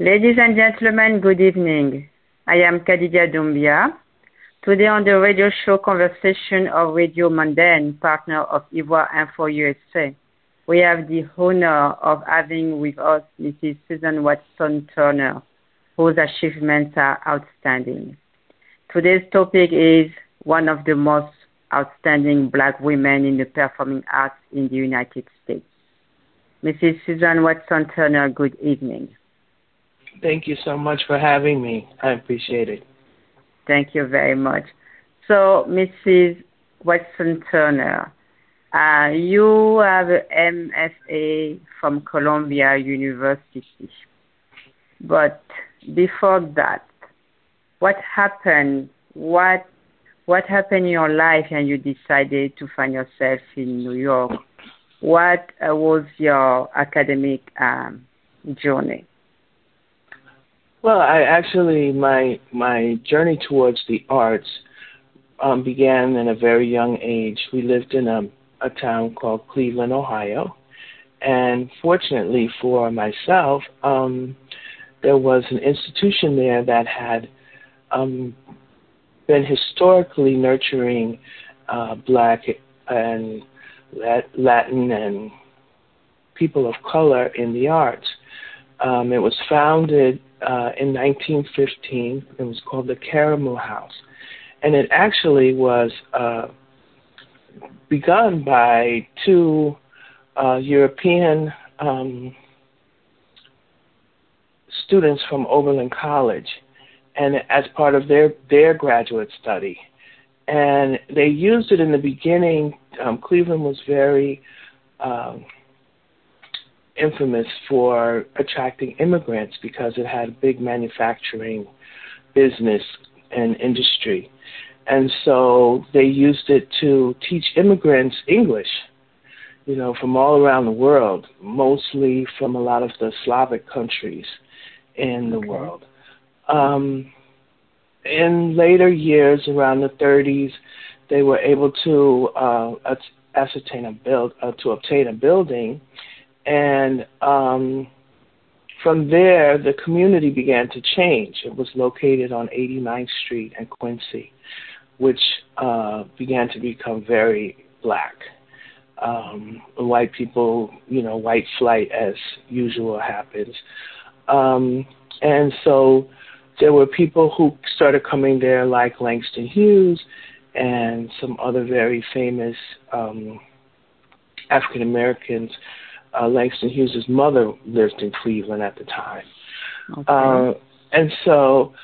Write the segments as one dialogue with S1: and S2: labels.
S1: Ladies and gentlemen, good evening. I am Kadidia Doumbia. Today on the radio show Conversation of Radio Mondaine, partner of Ivoire Info USA, we have the honor of having with us Mrs. Susan Watson Turner, whose achievements are outstanding. Today's topic is one of the most outstanding black women in the performing arts in the United States. Mrs. Susan Watson Turner, good evening.
S2: Thank you so much for having me. I appreciate it.
S1: Thank you very much. So, Mrs. Watson Turner, uh, you have an MFA from Columbia University. But before that, what happened? What what happened in your life and you decided to find yourself in New York? What uh, was your academic um, journey?
S2: Well, I actually my my journey towards the arts um, began in a very young age. We lived in a a town called Cleveland, Ohio, and fortunately for myself, um, there was an institution there that had um, been historically nurturing uh, black and Latin and people of color in the arts. Um, it was founded uh, in 1915. It was called the Karamu House. And it actually was uh, begun by two uh, European um, students from Oberlin College, and as part of their their graduate study, and they used it in the beginning. Um, Cleveland was very um, infamous for attracting immigrants because it had a big manufacturing business and industry. And so they used it to teach immigrants English, you know, from all around the world, mostly from a lot of the Slavic countries in the okay. world. Um, in later years, around the 30s, they were able to uh, ascertain a build uh, to obtain a building, and um, from there, the community began to change. It was located on 89th Street and Quincy, which uh, began to become very black. Um, white people, you know, white flight as usual happens. Um, and so there were people who started coming there like Langston Hughes and some other very famous um, African Americans. Uh, Langston Hughes' mother lived in Cleveland at the time. Okay. Uh, and so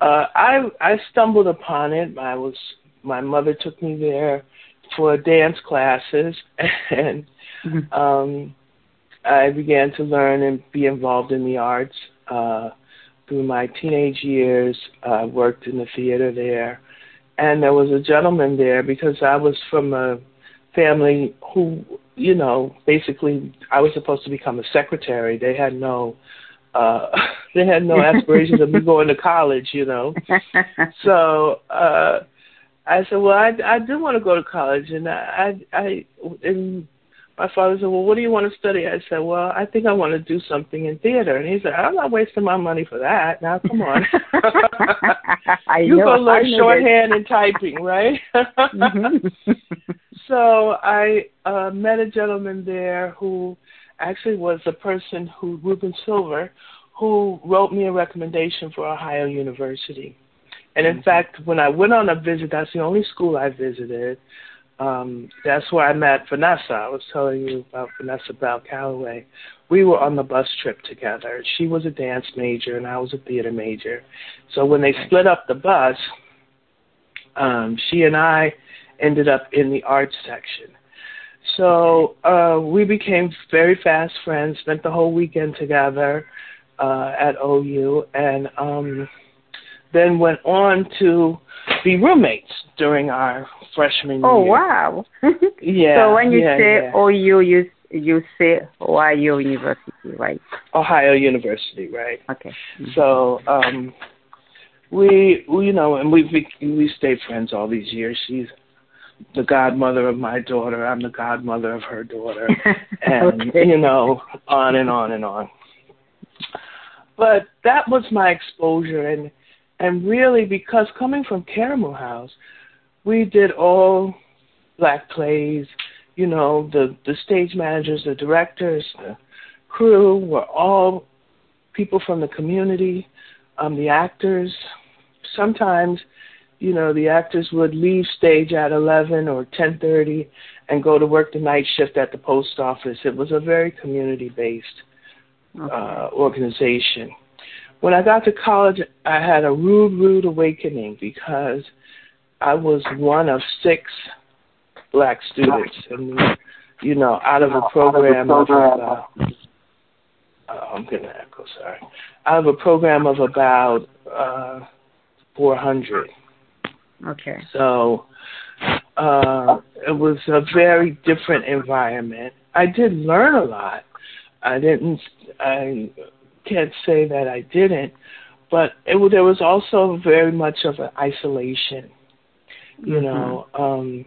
S2: uh, I I stumbled upon it. I was my mother took me there for dance classes, and mm-hmm. um, I began to learn and be involved in the arts. Uh, through my teenage years, I worked in the theater there, and there was a gentleman there because I was from a family who, you know, basically I was supposed to become a secretary. They had no uh they had no aspirations of me going to college, you know. So uh I said, Well I I do want to go to college and I I, I and my father said, Well what do you want to study? I said, Well, I think I want to do something in theater and he said, I'm not wasting my money for that. Now come on. you go learn shorthand and typing, right? mm-hmm. So I uh met a gentleman there who actually was a person who Reuben Silver, who wrote me a recommendation for Ohio University. And in mm-hmm. fact, when I went on a visit, that's the only school I visited. Um, that's where I met Vanessa. I was telling you about Vanessa Bell Calloway. We were on the bus trip together. She was a dance major and I was a theater major. So when they split up the bus, um, she and I ended up in the arts section. So uh, we became very fast friends. Spent the whole weekend together uh, at OU, and um, then went on to be roommates during our freshman
S1: oh,
S2: year.
S1: Oh wow!
S2: yeah.
S1: So when you
S2: yeah,
S1: say
S2: yeah.
S1: OU, you you say Ohio University, right?
S2: Ohio University, right?
S1: Okay. Mm-hmm.
S2: So um, we, we, you know, and we we we stayed friends all these years. She's the godmother of my daughter. I'm the godmother of her daughter, and
S1: okay.
S2: you know, on and on and on. but that was my exposure, and and really because coming from Karamu House, we did all black plays. You know, the the stage managers, the directors, the crew were all people from the community. Um, the actors, sometimes, you know, the actors would leave stage at eleven or ten thirty and go to work the night shift at the post office. It was a very community based okay. uh, organization. When I got to college, I had a rude, rude awakening because I was one of six black students, and you know, out of a program of about, uh, I'm gonna echo, sorry, out of a program of about uh, 400.
S1: Okay.
S2: So uh, it was a very different environment. I did learn a lot. I didn't. I can't say that I didn't, but it there was also very much of an isolation. You mm-hmm. know, um,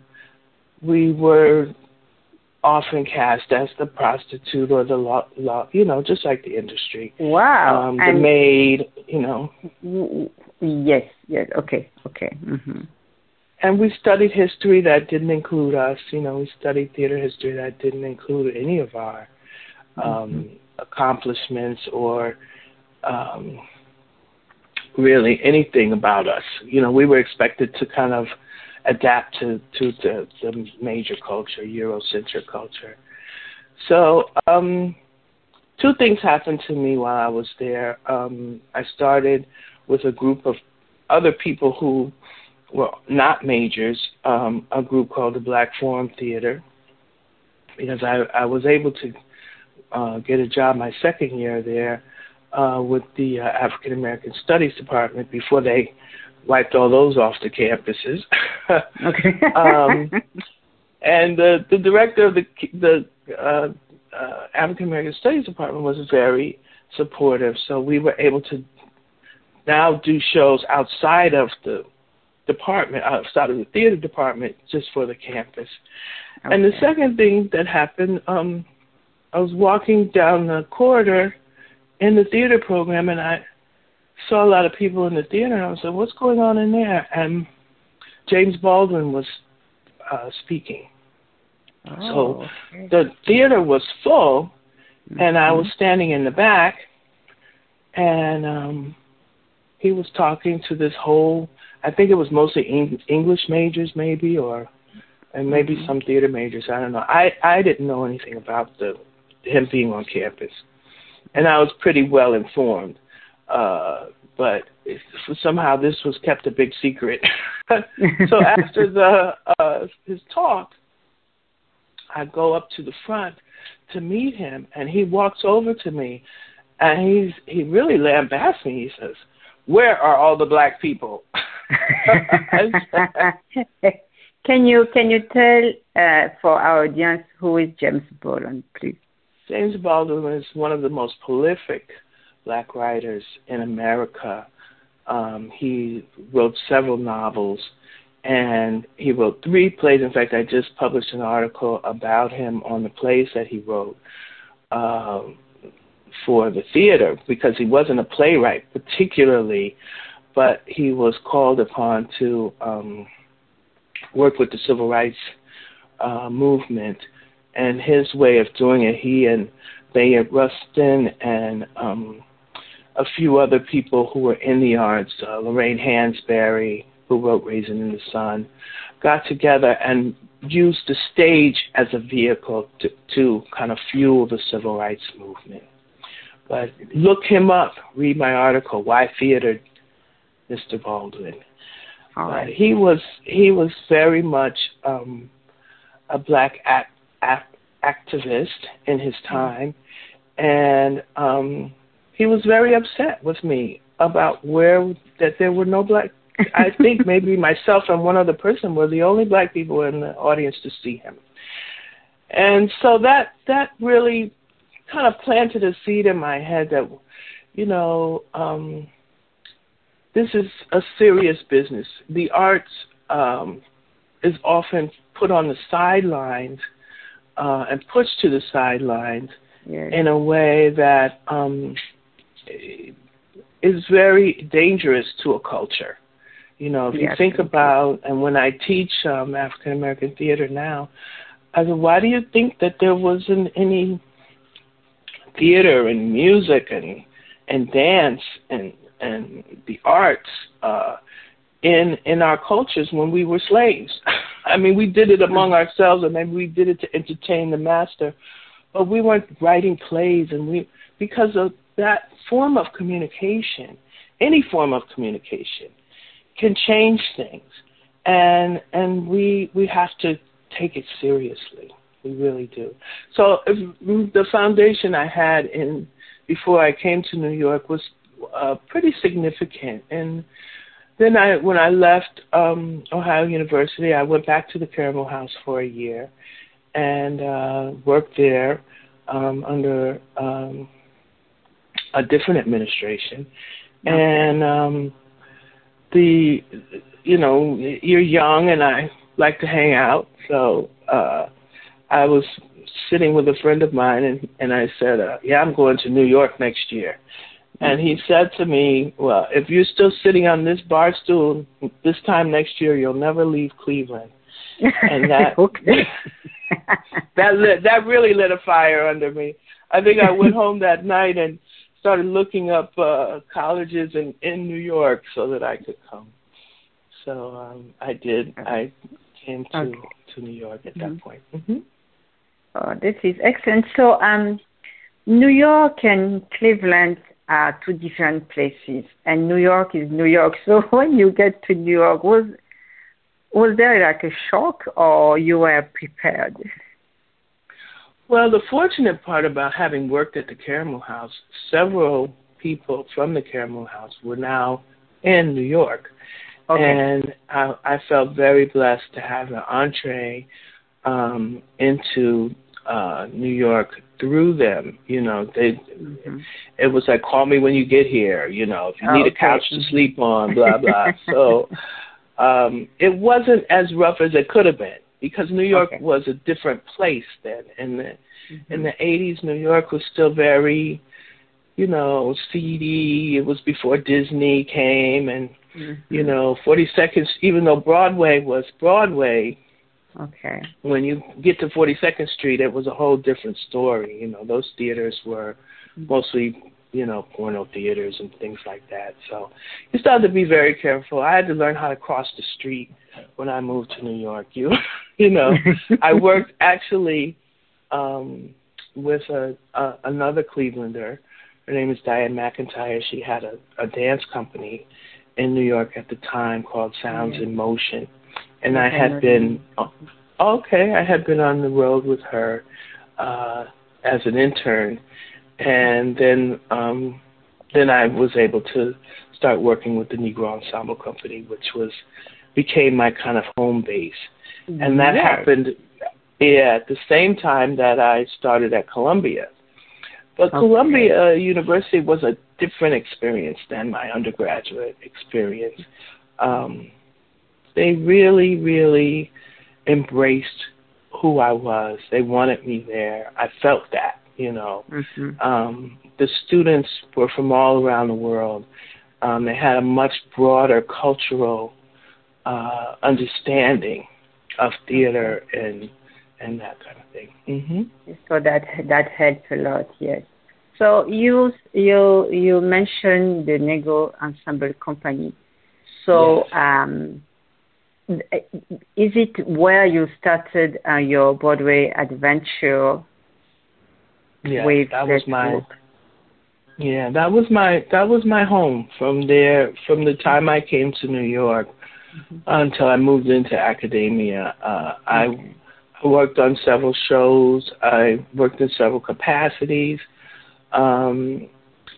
S2: we were often cast as the prostitute or the law, law you know, just like the industry.
S1: Wow.
S2: Um, the and maid, you know.
S1: Yes, yes, okay, okay. Mm-hmm.
S2: And we studied history that didn't include us. You know, we studied theater history that didn't include any of our um, mm-hmm. accomplishments or um, really anything about us. You know, we were expected to kind of adapt to to the, the major culture, Eurocentric culture. So, um, two things happened to me while I was there. Um, I started with a group of other people who were not majors, um, a group called the Black Forum Theater, because I, I was able to uh, get a job my second year there uh, with the uh, African American Studies Department before they wiped all those off the campuses.
S1: okay.
S2: um, and the the director of the the uh, uh, African American Studies Department was very supportive, so we were able to now do shows outside of the department, outside of the theater department, just for the campus. Okay. And the second thing that happened, um, I was walking down the corridor in the theater program, and I saw a lot of people in the theater, and I was like, "What's going on in there?" And James Baldwin was uh, speaking.
S1: Oh,
S2: so
S1: okay.
S2: the theater was full, mm-hmm. and I was mm-hmm. standing in the back, and um, he was talking to this whole. I think it was mostly Eng- English majors, maybe, or and maybe mm-hmm. some theater majors. I don't know. I I didn't know anything about the him being on campus, and I was pretty well informed. Uh, but somehow this was kept a big secret. so after the uh, his talk, I go up to the front to meet him, and he walks over to me, and he's he really lambasts me. He says, "Where are all the black people?"
S1: can you can you tell uh, for our audience who is James Baldwin, please?
S2: James Baldwin is one of the most prolific black writers in America. Um, he wrote several novels and he wrote three plays. In fact, I just published an article about him on the plays that he wrote um, for the theater because he wasn't a playwright particularly, but he was called upon to um, work with the civil rights uh, movement. And his way of doing it, he and Bayard Rustin and um, a few other people who were in the arts, uh, Lorraine Hansberry, who wrote Raisin in the Sun, got together and used the stage as a vehicle to, to kind of fuel the civil rights movement. But look him up, read my article, Why Theater, Mr. Baldwin.
S1: All right.
S2: he was he was very much um, a black act, act, activist in his mm-hmm. time, and um, he was very upset with me about where that there were no black. I think maybe myself and one other person were the only black people in the audience to see him, and so that that really kind of planted a seed in my head that you know um, this is a serious business. The arts um, is often put on the sidelines uh, and pushed to the sidelines
S1: yes.
S2: in a way that um, is very dangerous to a culture. You know, if
S1: Yes.
S2: you think about, and when I teach um, African American theater now, I said, why do you think that there wasn't any theater and music and and dance and and the arts uh, in in our cultures when we were slaves? I mean, we did it among ourselves, and maybe we did it to entertain the master, but we weren't writing plays, and we because of that form of communication, any form of communication can change things, and and we we have to take it seriously. We really do. So if, the foundation I had in before I came to New York was uh, pretty significant, and then I when I left um, Ohio University, I went back to the Karamu House for a year and uh, worked there um, under um, a different administration, and um, the you know you're young and I like to hang out, so uh, I was sitting with a friend of mine and and I said, uh, yeah, I'm going to New York next year. And he said to me, "Well, if you're still sitting on this bar stool this time next year, you'll never leave Cleveland." And that that lit, that really lit a fire under me. I think I went home that night and started looking up uh colleges in in New York so that I could come. So um I did. I came to
S1: Okay.
S2: to New York at
S1: Mhm.
S2: that point. hmm
S1: Oh, this is excellent. So, um, New York and Cleveland are two different places, and New York is New York. So, when you get to New York, was was there like a shock, or you were prepared?
S2: Well, the fortunate part about having worked at the Karamu House, several people from the Karamu House were now in New York.
S1: Okay.
S2: And I, I felt very blessed to have an entree um, into uh, New York through them. You know, they
S1: Mhm.
S2: it was like call me when you get here. You know, if you
S1: Oh,
S2: need a couch to sleep on, blah blah. so um, it wasn't as rough as it could have been because New York
S1: Okay.
S2: was a different place then. In the in
S1: Mhm.
S2: the '80s, New York was still very, you know, seedy. It was before Disney came, and
S1: Mhm.
S2: you know, 42nd. Even though Broadway was Broadway,
S1: Okay.
S2: when you get to 42nd Street, it was a whole different story. You know, those theaters were mostly, you know, porno theaters and things like that. So you started to be very careful. I had to learn how to cross the street when I moved to New York. You, you know, I worked actually um, with a, a another Clevelander. Her name is Diane McIntyre. She had a, a dance company in New York at the time called Sounds in Motion, and I had been okay. I had been on the road with her uh, as an intern, and then um, then I was able to start working with the Negro Ensemble Company, which was became my kind of home base and that
S1: Yes.
S2: happened yeah, at the same time that I started at Columbia. But
S1: Okay.
S2: Columbia University was a different experience than my undergraduate experience. Um, they really, really embraced who I was. They wanted me there. I felt that, you know.
S1: Mhm.
S2: Um, the students were from all around the world. Um, they had a much broader cultural uh, understanding of theater and and that kind of thing. hmm
S1: So that that helped a lot, yes. So you you you mentioned the Negro Ensemble Company. So
S2: Yes.
S1: um, is it where you started uh, your Broadway adventure
S2: Yeah, that was my yeah that was my that was my home from there from the time I came to New York until I moved into academia. Uh, I
S1: Okay.
S2: I worked on several shows. I worked in several capacities. Um,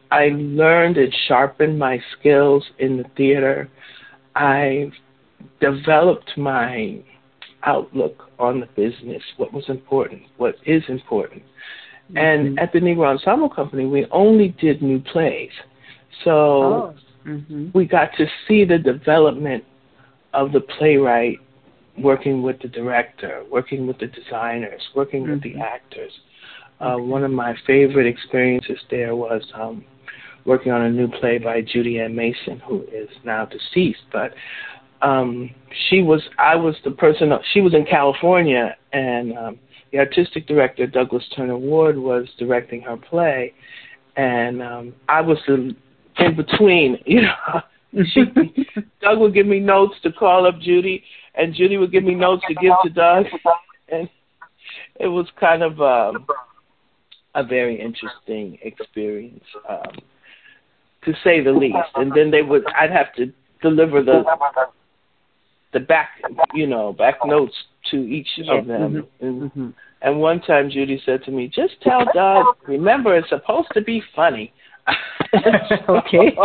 S2: I learned and sharpened my skills in the theater. I developed my outlook on the business, what was important, what is important. And
S1: Mhm.
S2: at the Negro Ensemble Company, we only did new plays. So
S1: oh. hmm
S2: we got to see the development of the playwright working with the director, working with the designers, working with the
S1: Mhm.
S2: actors. Uh, one of my favorite experiences there was um, working on a new play by Judy Ann Mason, who is now deceased. But um, she was, I was the person. She was in California, and um, the artistic director Douglas Turner Ward was directing her play, and um, I was in between. You know, she, Doug would give me notes to call up Judy, and Judy would give me notes to give to Doug, and it was kind of um, a very interesting experience, um, to say the least. And then they would, I'd have to deliver the the back, you know, back notes to each of them. Mm-hmm. And, mm-hmm. and one time Judy said to me, "Just tell Doug, remember it's supposed to be funny."
S1: okay.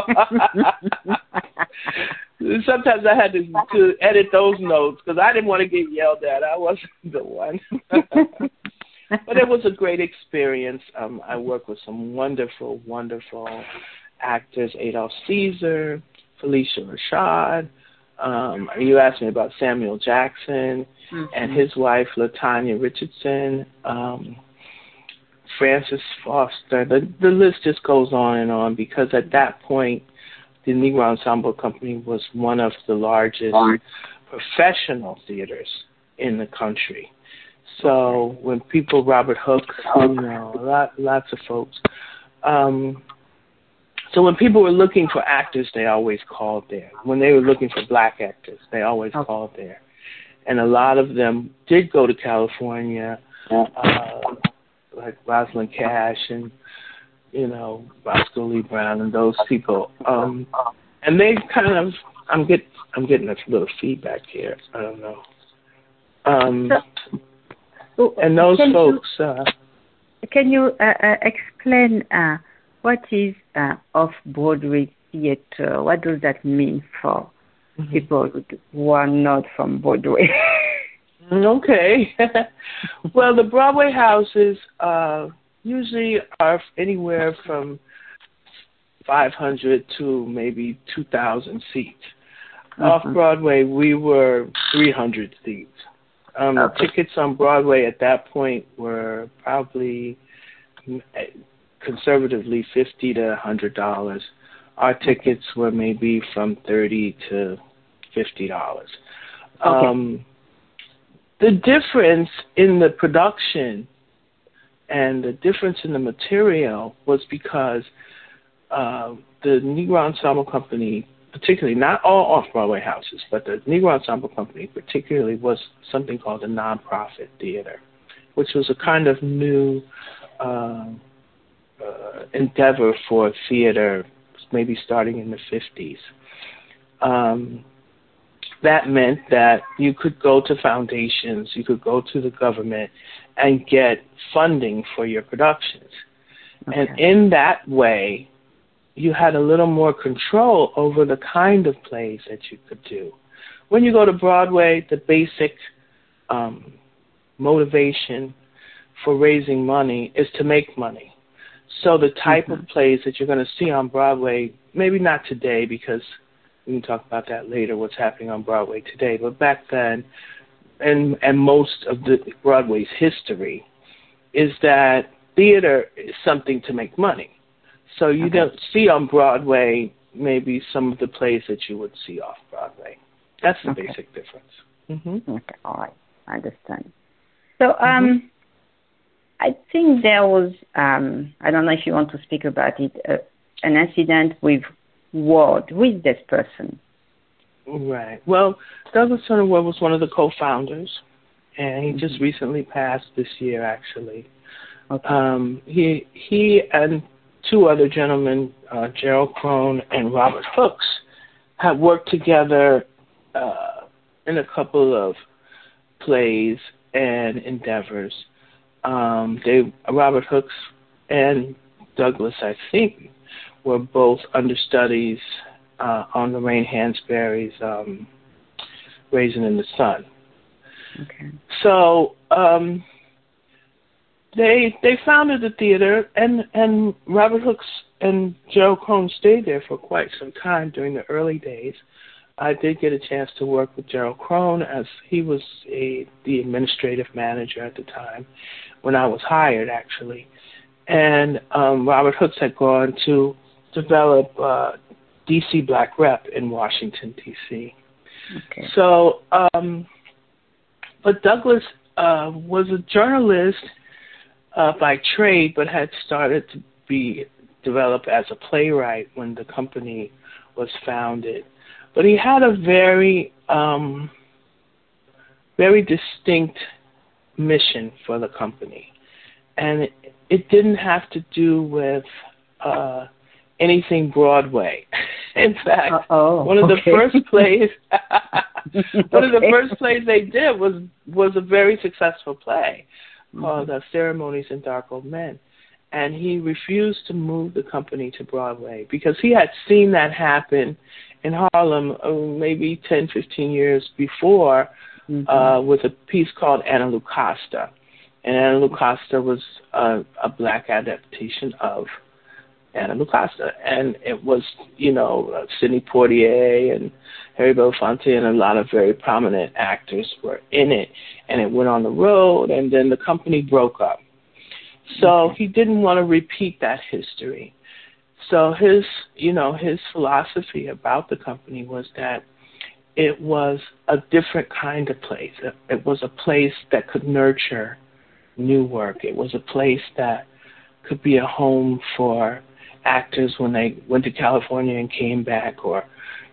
S2: Sometimes I had to, to edit those notes because I didn't want to get yelled at. I wasn't the one. but it was a great experience. Um, I worked with some wonderful, wonderful actors: Adolph Caesar, Phylicia Rashad. Um, you asked me about Samuel Jackson mm-hmm. and his wife Latanya Richardson. Um, Frances Foster. The the list just goes on and on because at that point, the Negro Ensemble Company was one of the largest professional theaters in the country. So when people, Robert Hooks, you know, a lot, lots of folks. Um, so when people were looking for actors, they always called there. When they were looking for black actors, they always okay. called there. And a lot of them did go to California. Uh, like Rosalind Cash and you know Roscoe Lee Browne and those people. Um, and they kind of I'm get I'm getting a little feedback here. I don't know. Um, and those folks.
S1: You,
S2: uh,
S1: can you uh, uh, explain uh, what is uh, off Broadway theater? What does that mean for mm-hmm. people who are not from Broadway?
S2: Okay. well, the Broadway houses uh, usually are anywhere from 500 to maybe 2,000 seats. Mm-hmm. Off Broadway, we were 300 seats. Um, okay. Tickets on Broadway at that point were probably conservatively 50 to 100 dollars. Our tickets were maybe from 30 to 50 dollars. Okay. Um, the difference in the production and the difference in the material was because uh, the Negro Ensemble Company, particularly not all off-Broadway houses, but the Negro Ensemble Company particularly was something called a nonprofit theater, which was a kind of new uh, uh, endeavor for theater, maybe starting in the 50s. Um, that meant that you could go to foundations, you could go to the government and get funding for your productions. Okay. And in that way, you had a little more control over the kind of plays that you could do. When you go to Broadway, the basic um, motivation for raising money is to make money. So the type mm-hmm. of plays that you're going to see on Broadway, maybe not today because we can talk about that later. What's happening on Broadway today? But back then, and and most of the Broadway's history, is that theater is something to make money. So you okay. don't see on Broadway maybe some of the plays that you would see off Broadway. That's the okay. basic difference.
S1: Mm-hmm. Okay, all right, I understand. So um, mm-hmm. I think there was um, I don't know if you want to speak about it. Uh, an incident with Ward with this person?
S2: Right. Well, Douglas Turner Ward was one of the co-founders, and he mm-hmm. just recently passed this year, actually. Okay. Um, he he and two other gentlemen, uh, Gerald Krone and Robert Hooks, have worked together uh, in a couple of plays and endeavors. Um, they Robert Hooks and Douglas, I think, were both understudies uh, on Lorraine Hansberry's um, Raisin in the Sun.
S1: Okay.
S2: So um, they they founded the theater, and and Robert Hooks and Joe Krone stayed there for quite some time during the early days. I did get a chance to work with Gerald Krone as he was a the administrative manager at the time when I was hired actually. And um Robert Hooks had gone to develop uh, DC Black Rep in Washington D.C.
S1: Okay.
S2: So, um, but Douglas uh, was a journalist uh, by trade, but had started to be developed as a playwright when the company was founded. But he had a very, um, very distinct mission for the company, and it, it didn't have to do with uh, anything Broadway. In fact,
S1: Uh-oh,
S2: one of
S1: okay.
S2: the first plays one of the first plays they did was was a very successful play
S1: Mm-hmm.
S2: called uh, Ceremonies in Dark Old Men. And he refused to move the company to Broadway because he had seen that happen in Harlem uh, maybe 10, 15 years before
S1: Mhm.
S2: uh, with a piece called Anna Lucasta. And Anna Lucasta was a, a black adaptation of Anna Lucasta. And it was, you know, Sidney Poitier and Harry Belafonte and a lot of very prominent actors were in it. And it went on the road, and then the company broke up. So he didn't want to repeat that history. So his, you know, his philosophy about the company was that it was a different kind of place. It was a place that could nurture new work. It was a place that could be a home for actors when they went to California and came back, or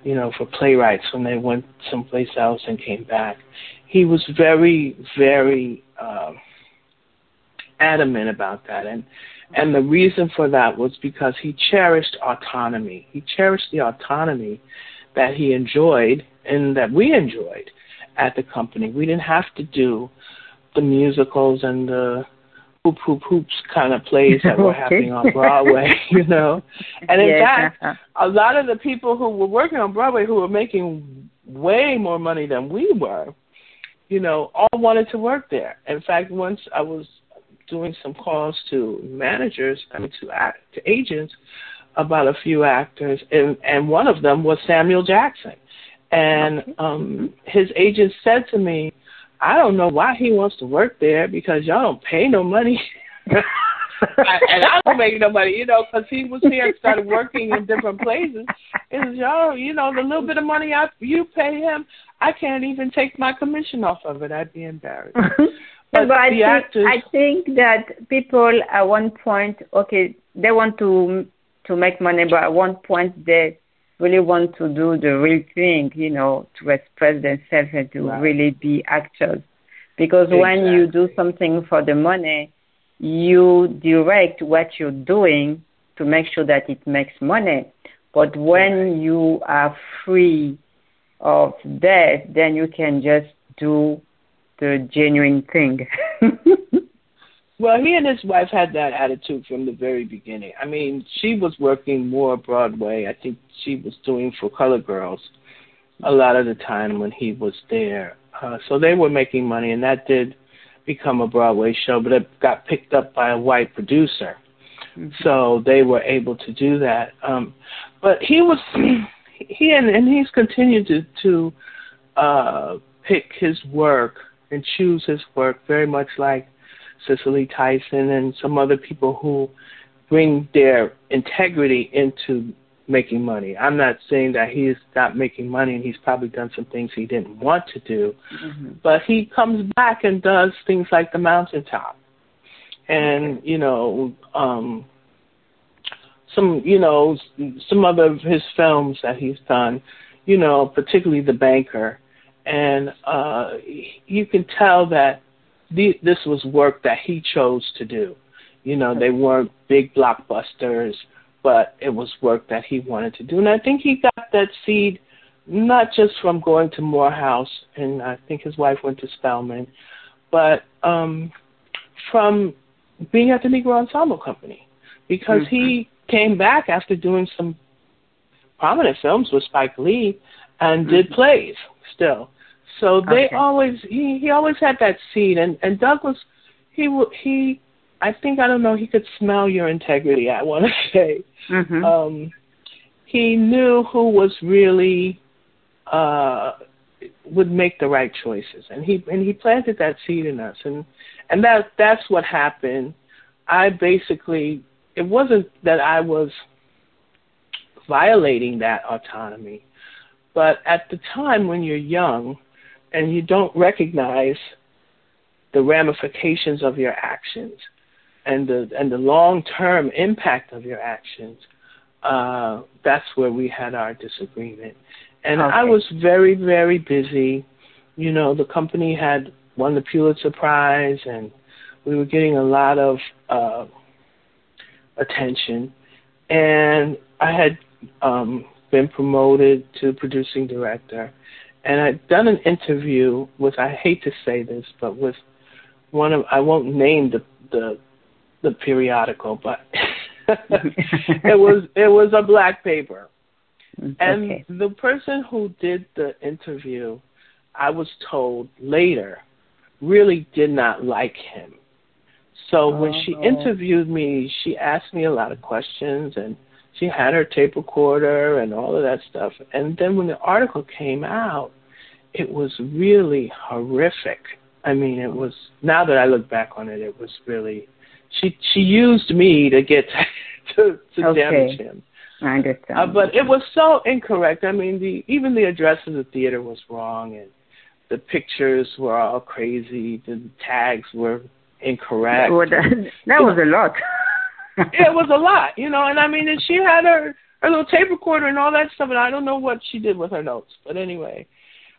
S2: you know, for playwrights when they went someplace else and came back. He was very, very um, adamant about that, and and the reason for that was because he cherished autonomy. He cherished the autonomy that he enjoyed and that we enjoyed at the company. We didn't have to do the musicals and the hoop hoop hoops kind of plays that were happening on Broadway, you know. And in
S1: Yeah.
S2: fact, a lot of the people who were working on Broadway who were making way more money than we were, you know, all wanted to work there. In fact, once I was doing some calls to managers, I mean to act, to agents about a few actors, and and one of them was Samuel Jackson, and um his agent said to me, "I don't know why he wants to work there because y'all don't pay no money." I, and I don't make no money, you know, because he was here and started working in different places. It was, y'all, you know, the little bit of money I you pay him, I can't even take my commission off of it. I'd be embarrassed. Mm-hmm.
S1: but,
S2: But
S1: I think
S2: actors-
S1: I think that people at one point, okay, they want to to make money, but at one point they really want to do the real thing, you know, to express themselves and to
S2: Right.
S1: really be actors. Because when you do something for the money, you direct what you're doing to make sure that it makes money. But when you are free of that, then you can just do the genuine thing.
S2: Well, he and his wife had that attitude from the very beginning. I mean, she was working more Broadway. I think she was doing for Color Girls a lot of the time when he was there. Uh, so they were making money, and that did become a Broadway show, but it got picked up by a white producer. So they were able to do that. Um, but he was, he and, and he's continued to, to uh, pick his work and choose his work very much like Cicely Tyson and some other people who bring their integrity into making money. I'm not saying that he's not making money and he's probably done some things he didn't want to do,
S1: Mhm.
S2: but he comes back and does things like the mountaintop and you know um some you know some other of his films that he's done you know particularly the banker and uh you can tell that the, this was work that he chose to do. You know they weren't big blockbusters but it was work that he wanted to do. And i think he got that seed not just from going to morehouse and i think his wife went to spelman but um from being at the negro ensemble company. Because he came back after doing some prominent films with spike lee and did plays still so they
S1: Okay.
S2: always he he always had that seed and and douglas he he i think i don't know he could smell your integrity i want to say
S1: Mhm.
S2: um he knew who was really uh would make the right choices and he and he planted that seed in us and and that that's what happened i basically it wasn't that i was violating that autonomy. But at the time when you're young and you don't recognize the ramifications of your actions and the and the long term impact of your actions, uh, that's where we had our disagreement. And okay. I was very, very busy. You know, the company had won the Pulitzer Prize and we were getting a lot of uh, attention. And I had um, been promoted to producing director. And I'd done an interview with, I hate to say this, but with one of, I won't name the, the, the periodical, but it was, it was a black paper. Mm, and okay. the person who did the interview, I was told later, really did not like him. So when she oh. interviewed me, she asked me a lot of questions and she had her tape recorder and all of that stuff. And then when the article came out, it was really horrific. I mean, it was now that I look back on it, it was really she she used me to get to to okay. damage him.
S1: I understand.
S2: Uh, but it was so incorrect. I mean, the even the address of the theater was wrong, and the pictures were all crazy. The tags were incorrect.
S1: Well, that, that was a lot.
S2: it was a lot, you know. And I mean, and she had her her little tape recorder and all that stuff, and I don't know what she did with her notes. But anyway,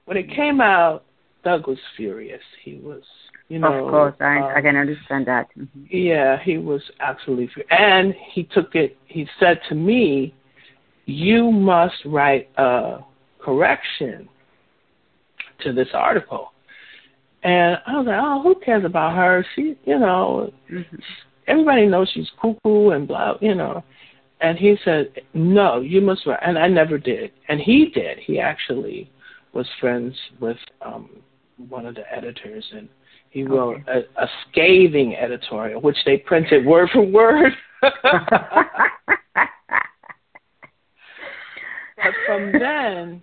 S2: when it came out, Doug was furious. He was, you know.
S1: Of course, I um, I can understand that.
S2: Mm-hmm. Yeah, he was absolutely furious, and he took it. He said to me, "You must write a correction to this article." And I was like, oh, who cares about her? She, you know, mm-hmm. Everybody knows she's cuckoo and blah, you know. And he said, no, you must write. And I never did. And he did. He actually was friends with um one of the editors, and he wrote okay. a, a scathing editorial, which they printed word for word. but from then,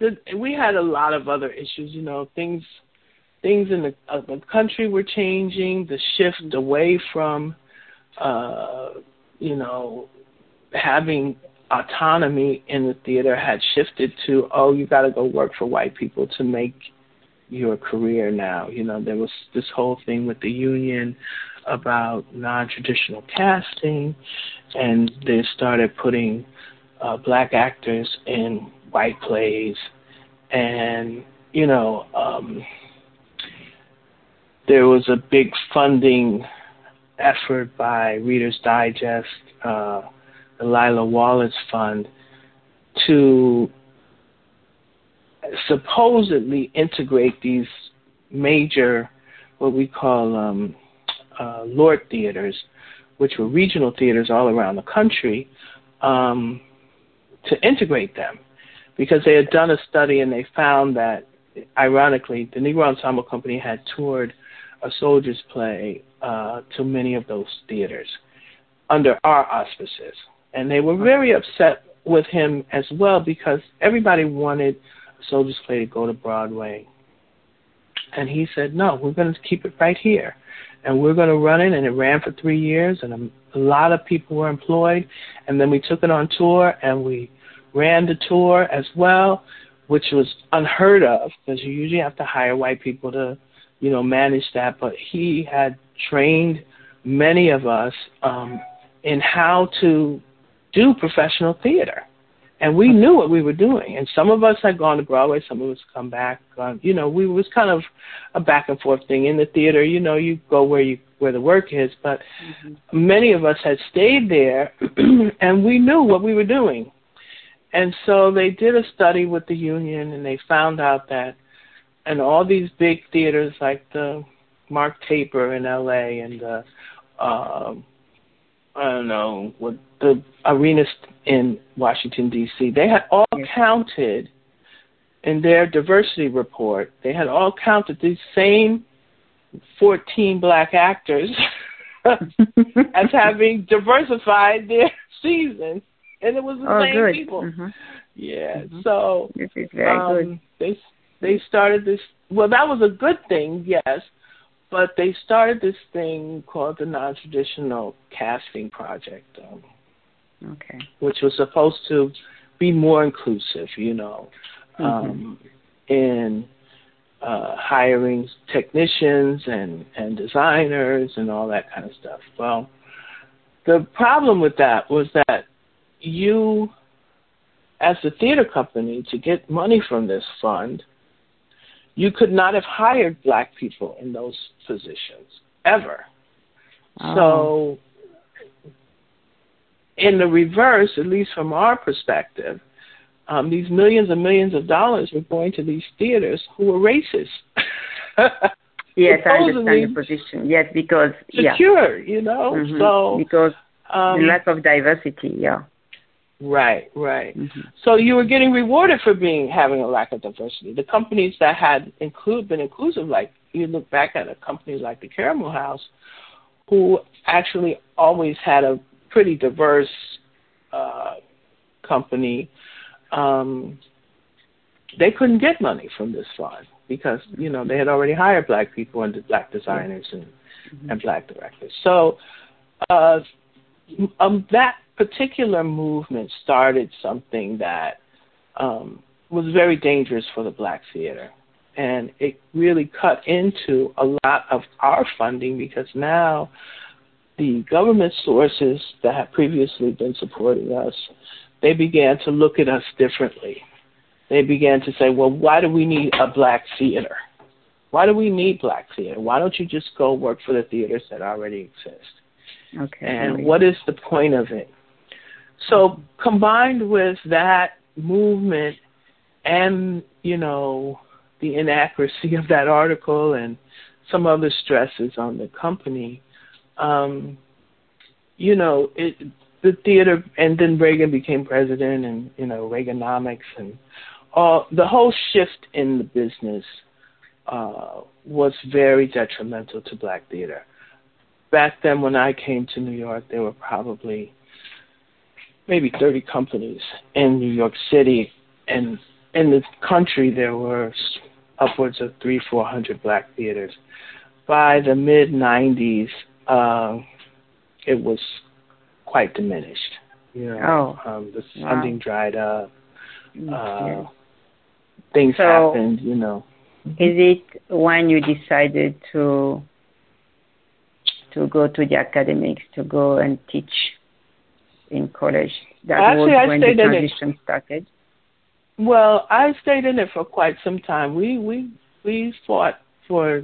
S2: the, we had a lot of other issues. You know, things things in the, uh, the country were changing. The shift away from, uh, you know, having autonomy in the theater had shifted to, oh, you got to go work for white people to make your career now. You know, there was this whole thing with the union about non-traditional casting, and they started putting uh, black actors in white plays, and you know, um, there was a big funding effort by Reader's Digest, uh, the Lila Wallace Fund, to supposedly integrate these major, what we call um, uh, LORT theaters, which were regional theaters all around the country, um, to integrate them. Because they had done a study and they found that, ironically, the Negro Ensemble Company had toured a soldier's play uh, to many of those theaters under our auspices. And they were very upset with him as well because everybody wanted a soldier's play to go to Broadway. And he said, no, we're going to keep it right here. And we're going to run it. And it ran for three years. And a, a lot of people were employed. And then we took it on tour and we ran the tour as well, which was unheard of because you usually have to hire white people to, you know, manage that. But he had trained many of us um, in how to do professional theater. And we knew what we were doing. And some of us had gone to Broadway, some of us come back. Um, you know, we was kind of a back and forth thing in the theater. You know, you go where you where the work is. But mm-hmm. many of us had stayed there, and we knew what we were doing. And so they did a study with the union and they found out that in all these big theaters like the Mark Taper in LA and the uh, I don't know what the arenas in Washington D.C. They had all counted in their diversity report. They had all counted these same 14 black actors as having diversified their seasons and it was the
S1: oh,
S2: same
S1: good.
S2: people.
S1: Mm-hmm.
S2: Yeah. Mm-hmm. So
S1: this is very um, good.
S2: They they started this. Well, that was a good thing, yes, but they started this thing called the non-traditional casting project. Um,
S1: Okay.
S2: Which was supposed to be more inclusive, you know, mm-hmm. um, in uh, hiring technicians and, and designers and all that kind of stuff. Well, the problem with that was that you, as the theater company, to get money from this fund, you could not have hired black people in those positions ever. Oh. So, in the reverse, at least from our perspective, um, these millions and millions of dollars were going to these theaters who were racist.
S1: yes, I understand the position. Yes, because
S2: secure,
S1: yeah.
S2: you know.
S1: Mm-hmm.
S2: So
S1: because um, lack of diversity, yeah.
S2: Right, right. Mm-hmm. So you were getting rewarded for being having a lack of diversity. The companies that had include been inclusive, like you look back at a company like the Karamu House, who actually always had a pretty diverse uh, company. Um, they couldn't get money from this fund because you know they had already hired black people and black designers and mm-hmm. and black directors. So uh, um, that particular movement started something that um, was very dangerous for the black theater. And it really cut into a lot of our funding because now the government sources that had previously been supporting us, they began to look at us differently. They began to say, well, why do we need a black theater? Why do we need black theater? Why don't you just go work for the theaters that already exist?
S1: Okay.
S2: And what is the point of it? So combined with that movement and, you know, the inaccuracy of that article and some other stresses on the company, um, you know, it, the theater, and then Reagan became president, and you know, Reaganomics, and all the whole shift in the business uh, was very detrimental to black theater. Back then, when I came to New York, there were probably maybe 30 companies in New York City, and in the country there were upwards of three, four hundred black theaters. By the mid 90s, uh, it was quite diminished. You know,
S1: oh,
S2: um, the funding
S1: wow.
S2: dried up.
S1: Mm,
S2: uh, things
S1: so,
S2: happened, you know.
S1: Is it when you decided to to go to the academics to go and teach in college. That
S2: Actually,
S1: was when
S2: the
S1: transition started.
S2: Well, I stayed in it for quite some time. We we we fought for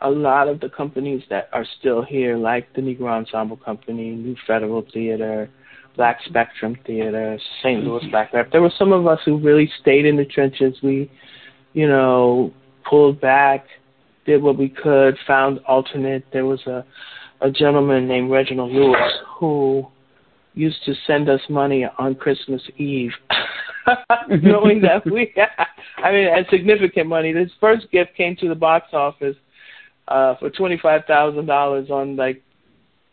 S2: a lot of the companies that are still here, like the Negro Ensemble Company, New Federal Theater, Black Spectrum Theater, St. Louis mm-hmm. Black Rep. There were some of us who really stayed in the trenches. We, you know, pulled back, did what we could, found alternate. There was a a gentleman named Reginald Lewis who used to send us money on Christmas Eve, knowing that we, had, I mean, had significant money. This first gift came to the box office uh, for twenty five thousand dollars on like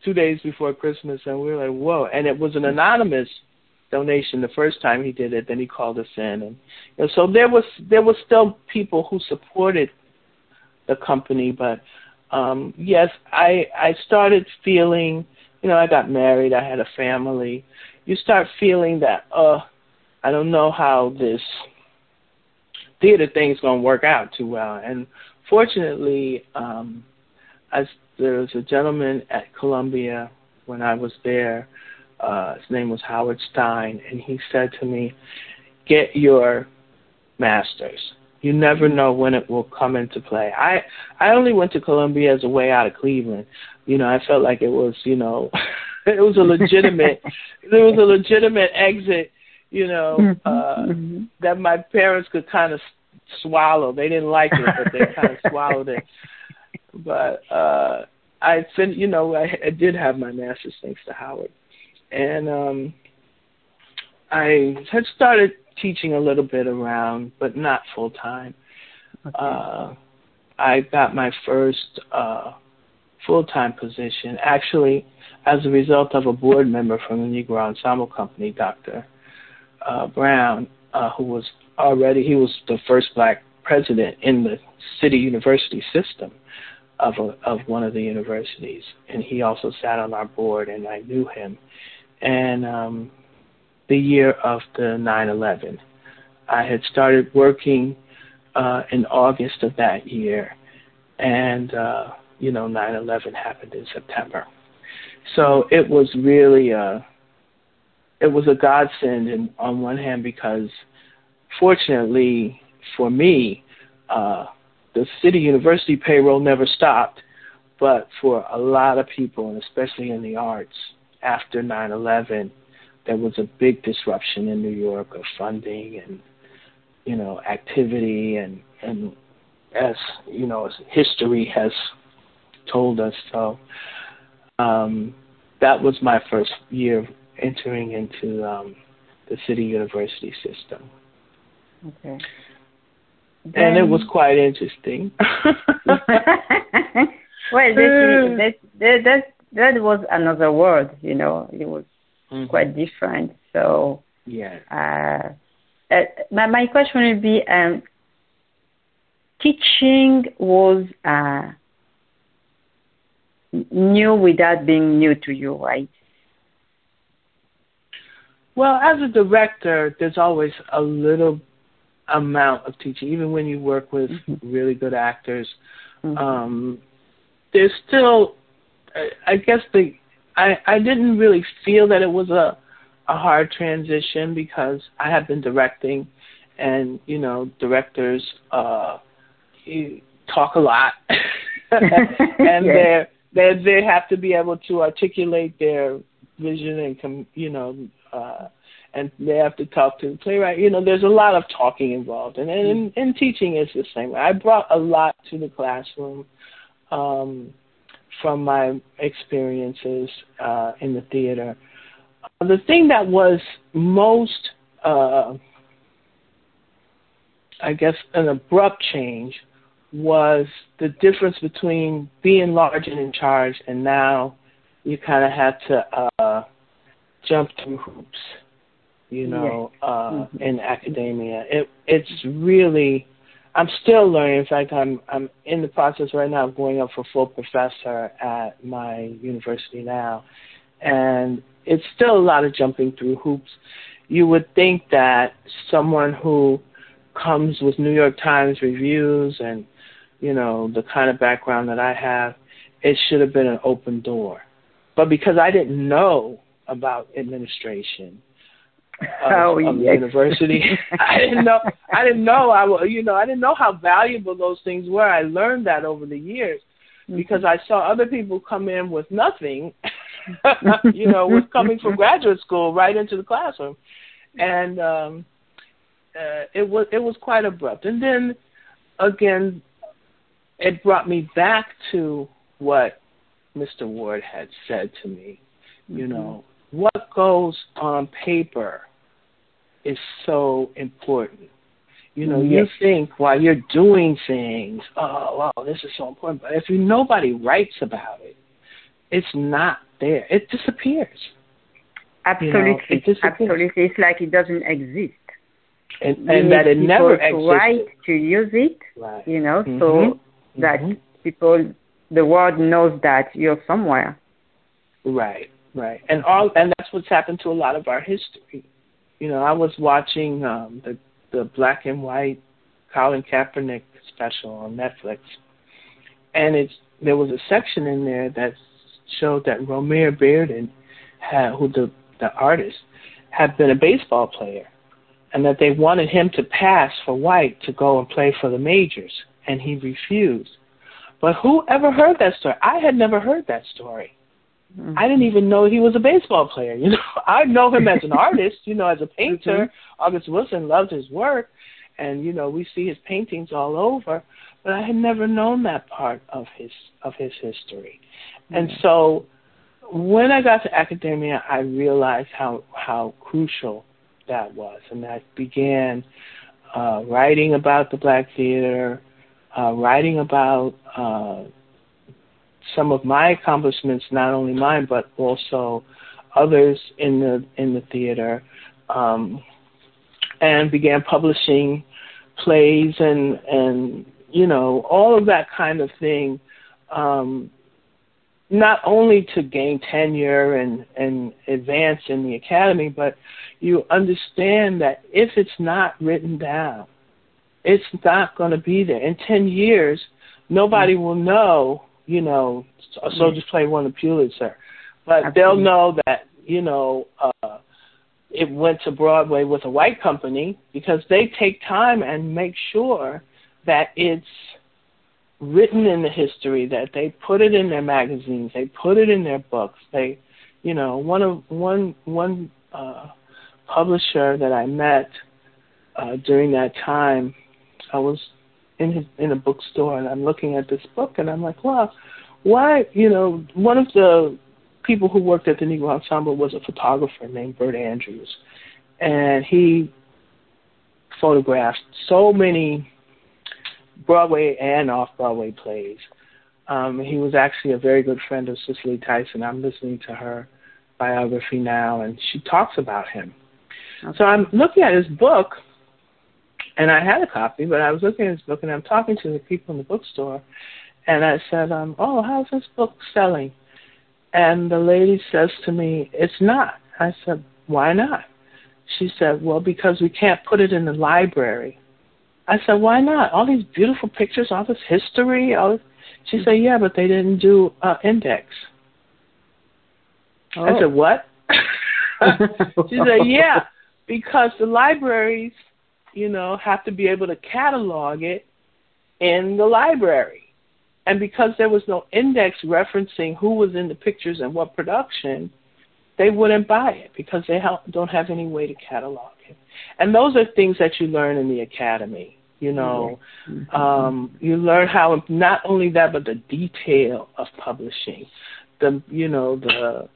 S2: two days before Christmas, and we were like, whoa! And it was an anonymous donation the first time he did it. Then he called us in, and you know, so there was there was still people who supported the company, but um, yes, I I started feeling you know, I got married, I had a family. You start feeling that, uh, I don't know how this theater thing is going to work out too well. And fortunately, um, I, there was a gentleman at Columbia when I was there. Uh, his name was Howard Stein, and he said to me, "Get your master's. You never know when it will come into play." I I only went to Columbia as a way out of Cleveland, you know, I felt like it was, you know, it was a legitimate, there was a legitimate exit, you know, mm-hmm. uh, mm-hmm. that my parents could kind of swallow. They didn't like it, but they kind of swallowed it. But uh, I, fin- you know, I, I did have my master's thanks to Howard, and um, I had started teaching a little bit around, but not full time. Okay. Uh, I got my first uh, full time position, actually, as a result of a board member from the Negro Ensemble Company, Dr. Uh, Brown, uh, who was already, he was the first black president in the city university system of, a, of one of the universities. And he also sat on our board, and I knew him. and um, the year of the 9/11. I had started working uh, in August of that year, and uh, you know 9/11 happened in September. So it was really a it was a godsend in, on one hand because fortunately for me, uh, the city university payroll never stopped, but for a lot of people, and especially in the arts, after 9/11, there was a big disruption in New York of funding and you know activity and and as you know as history has told us so um, that was my first year entering into um, the city university system
S1: Okay.
S2: and it was quite interesting
S1: well, that, that, that, that, was another world, you know. It was
S2: Mhm.
S1: quite different. So,
S2: yeah
S1: uh, uh, my, my question would be um, teaching was uh, new without being new to you, right?
S2: Well, as a director, there's always a little amount of teaching, even when you work with
S1: Mhm.
S2: really good actors.
S1: Mhm.
S2: Um, there's still, I- I guess the, I I didn't really feel that it was a a hard transition because I have been directing, and you know, directors uh, you talk a lot, and
S1: Yes.
S2: they they they have to be able to articulate their vision and com, you know uh and they have to talk to the playwright. You know there's a lot of talking involved and and, and, and teaching is the same. I brought a lot to the classroom um from my experiences uh in the theater. The thing that was most uh i guess an abrupt change was the difference between being large and in charge and now you kind of have to uh jump through hoops you know uh
S1: Mhm.
S2: in academia. It it's really i'm still learning. In fact i'm i'm in the process right now of going up for full professor at my university now. And it's still a lot of jumping through hoops. You would think that someone who comes with new york times reviews and you know the kind of background that i have it should have been an open door but because i didn't know about administration of,
S1: Oh,
S2: of the university. I didn't know. I didn't know. I you know I didn't know how valuable those things were. I learned that over the years because I saw other people come in with nothing. you know, with coming from graduate school right into the classroom, and um, uh, it was it was quite abrupt. And then again, it brought me back to what Mr. Ward had said to me. You know, what goes on paper is so important. You know, you think while you're doing things, oh, wow, this is so important. But if you, nobody writes about it, it's not there. It disappears.
S1: Absolutely,
S2: it disappears.
S1: absolutely. It's like it doesn't exist.
S2: And, and that it never
S1: to write to use it,
S2: Right.
S1: you know,
S2: Mhm.
S1: so that
S2: Mhm.
S1: people, the world knows that you're somewhere.
S2: Right, right, and all, and that's what's happened to a lot of our history. You know, I was watching um, the the black and white Colin Kaepernick special on Netflix, and it's there was a section in there that showed that Romare Bearden, had, who the the artist, had been a baseball player, and that they wanted him to pass for white to go and play for the majors, and he refused. But who ever heard that story? I had never heard that story.
S1: Mhm.
S2: I didn't even know he was a baseball player. You know, I know him as an artist. You know, as a painter. August Wilson loved his work, and you know we see his paintings all over. But I had never known that part of his of his history, and so when I got to academia, I realized how how crucial that was, and I began uh, writing about the black theater, uh, writing about uh, some of my accomplishments, not only mine but also others in the in the theater, um, and began publishing plays and and you know all of that kind of thing. Um, not only to gain tenure and and advance in the academy, but you understand that if it's not written down, it's not going to be there. In ten years, nobody will know. You know, a Soldier's Play won the Pulitzer, but Absolutely. they'll know that you know uh, it went to Broadway with a white company because they take time and make sure that it's written in the history that they put it in their magazines, they put it in their books. They, you know, one of one one uh, publisher that I met uh, during that time, I was in his, in a bookstore and I'm looking at this book and I'm like, wow, why? You know, one of the people who worked at the Negro Ensemble was a photographer named Bert Andrews, and he photographed so many Broadway and off Broadway plays. Um, he was actually a very good friend of Cicely Tyson. I'm listening to her biography now, and she talks about him. Okay. So I'm looking at his book, and I had a copy, but I was looking at his book, and I'm talking to the people in the bookstore, and I said, um, "Oh, how's this book selling?" And the lady says to me, "It's not." I said, "Why not?" She said, "Well, because we can't put it in the library." I said, why not? All these beautiful pictures, all this history. All this. She said, yeah, but they didn't do uh, index. Oh. I said, what? she said, yeah, because the libraries, you know, have to be able to catalog it in the library. And because there was no index referencing who was in the pictures and what production, they wouldn't buy it because they don't have any way to catalog it. And those are things that you learn in the academy. You know, mm-hmm. um, you learn how not only that, but the detail of publishing, the you know the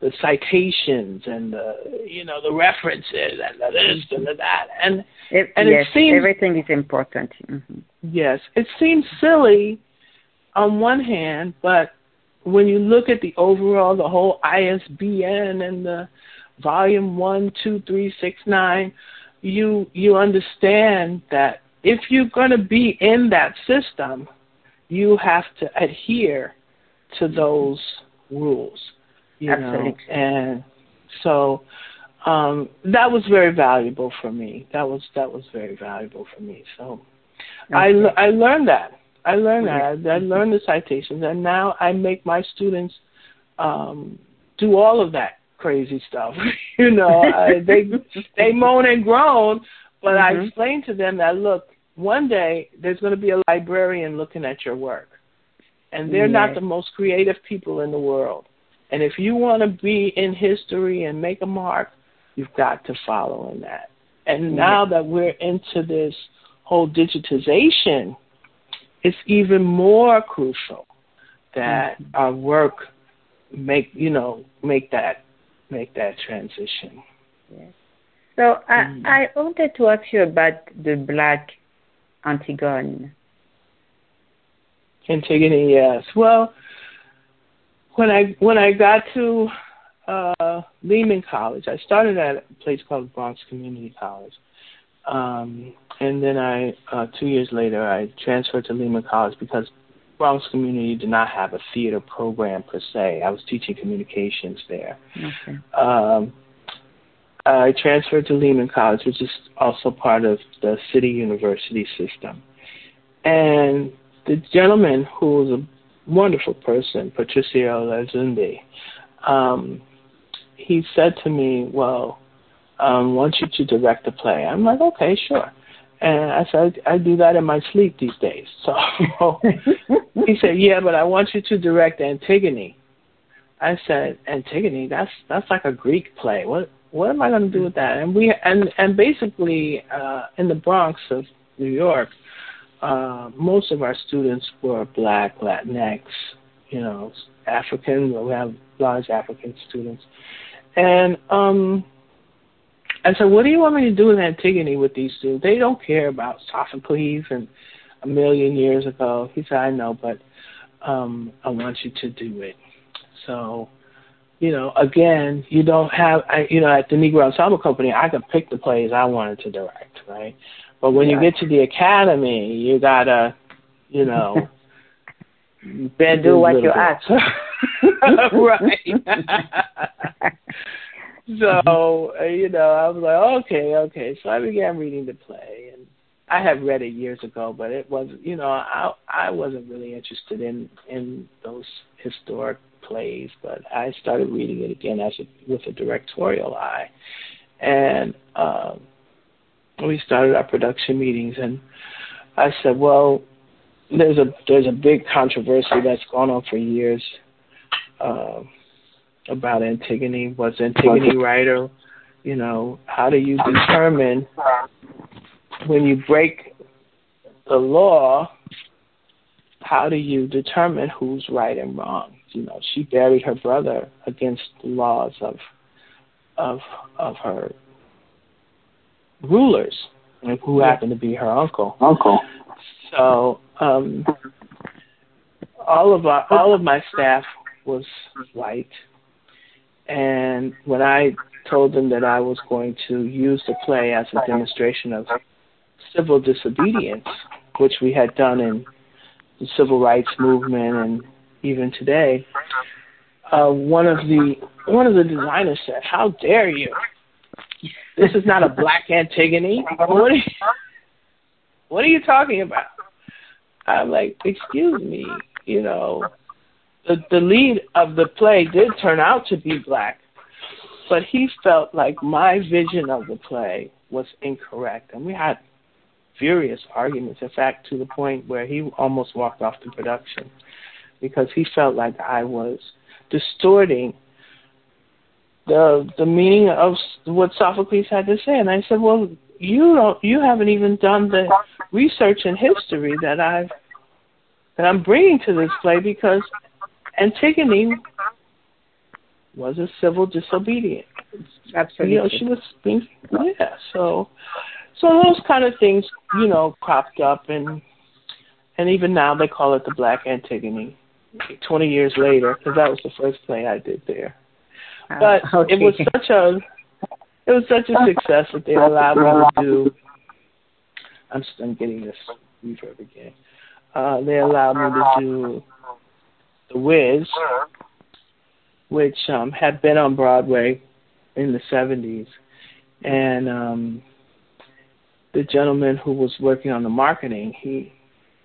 S2: the citations and the you know the references and the this and the that and
S1: it,
S2: and
S1: yes,
S2: it seems
S1: everything is important. Mm-hmm.
S2: Yes, it seems silly on one hand, but when you look at the overall, the whole ISBN and the volume one, two, three, six, nine, you you understand that if you're going to be in that system, you have to adhere to those rules. You
S1: Absolutely.
S2: Know? And so um, that was very valuable for me. That was that was very valuable for me. So okay. I I learned that. I learned that. I, I learned the citations, and now I make my students um, do all of that crazy stuff. you know, I, they they moan and groan, but mm-hmm. I explain to them that look, one day there's going to be a librarian looking at your work, and they're yes. not the most creative people in the world. And if you want to be in history and make a mark, you've got to follow in that. And now that we're into this whole digitization, it's even more crucial that mm-hmm. our work make you know make that make that transition.
S1: Yes. So I mm. I wanted to ask you about the black Antigone.
S2: Antigone, yes. Well, when I when I got to uh, Lehman College, I started at a place called Bronx Community College, um, and then I uh, two years later I transferred to Lehman College because Bronx Community did not have a theater program per se. I was teaching communications there.
S1: Okay.
S2: Um, I transferred to Lehman College, which is also part of the City University system. And the gentleman, who was a wonderful person, Patricio Lazunde, um, he said to me, Well, um, want you to direct a play. I'm like, Okay, sure. And I said, I do that in my sleep these days. So he said, Yeah, but I want you to direct Antigone. I said, Antigone, that's that's like a Greek play. What what am I going to do with that? And we and and basically uh, in the Bronx of New York, uh, most of our students were black, Latinx, you know, African. We have large African students, and um, I said, "What do you want me to do with Antigone with these students? They don't care about Sophocles and a million years ago." He said, "I know, but um, I want you to do it." So you know, again, you don't have, I, you know, at the Negro Ensemble Company, I could pick the plays I wanted to direct, right? But when yeah. you get to the academy, you gotta, you know,
S1: bend do what you ask.
S2: right. so uh, you know, I was like, okay, okay. So I began reading the play, and I had read it years ago, but it wasn't, you know, I I wasn't really interested in in those historic plays, but I started reading it again as a, with a directorial eye, and um, we started our production meetings, and I said, well, there's a there's a big controversy that's gone on for years uh, about Antigone. Was Antigone right or, you know, how do you determine when you break the law? How do you determine who's right and wrong? You know, she buried her brother against the laws of of of her rulers, who happened to be her uncle.
S3: Uncle.
S2: So um, all of our all of my staff was white, and when I told them that I was going to use the play as a demonstration of civil disobedience, which we had done in the civil rights movement and even today, uh, one of the one of the designers said, "How dare you? This is not a black Antigone. What are you, what are you talking about?" I'm like, "Excuse me, you know, the the lead of the play did turn out to be black, but he felt like my vision of the play was incorrect, and we had furious arguments. In fact, to the point where he almost walked off the production because he felt like I was distorting the the meaning of what Sophocles had to say. And I said, well, you don't, you haven't even done the research and history that I've that I'm bringing to this play because Antigone was a civil disobedient.
S1: Absolutely.
S2: You know, she was being yeah. So, so those kind of things, you know, cropped up, and and even now they call it the Black Antigone. Twenty years later, because that was the first play I did there.
S1: Uh,
S2: But
S1: okay.
S2: it was such a it was such a success that they allowed me to do. I'm still I'm getting this reverb again. Uh, they allowed me to do the Wiz, which um, had been on Broadway in the 70s, and um, the gentleman who was working on the marketing, he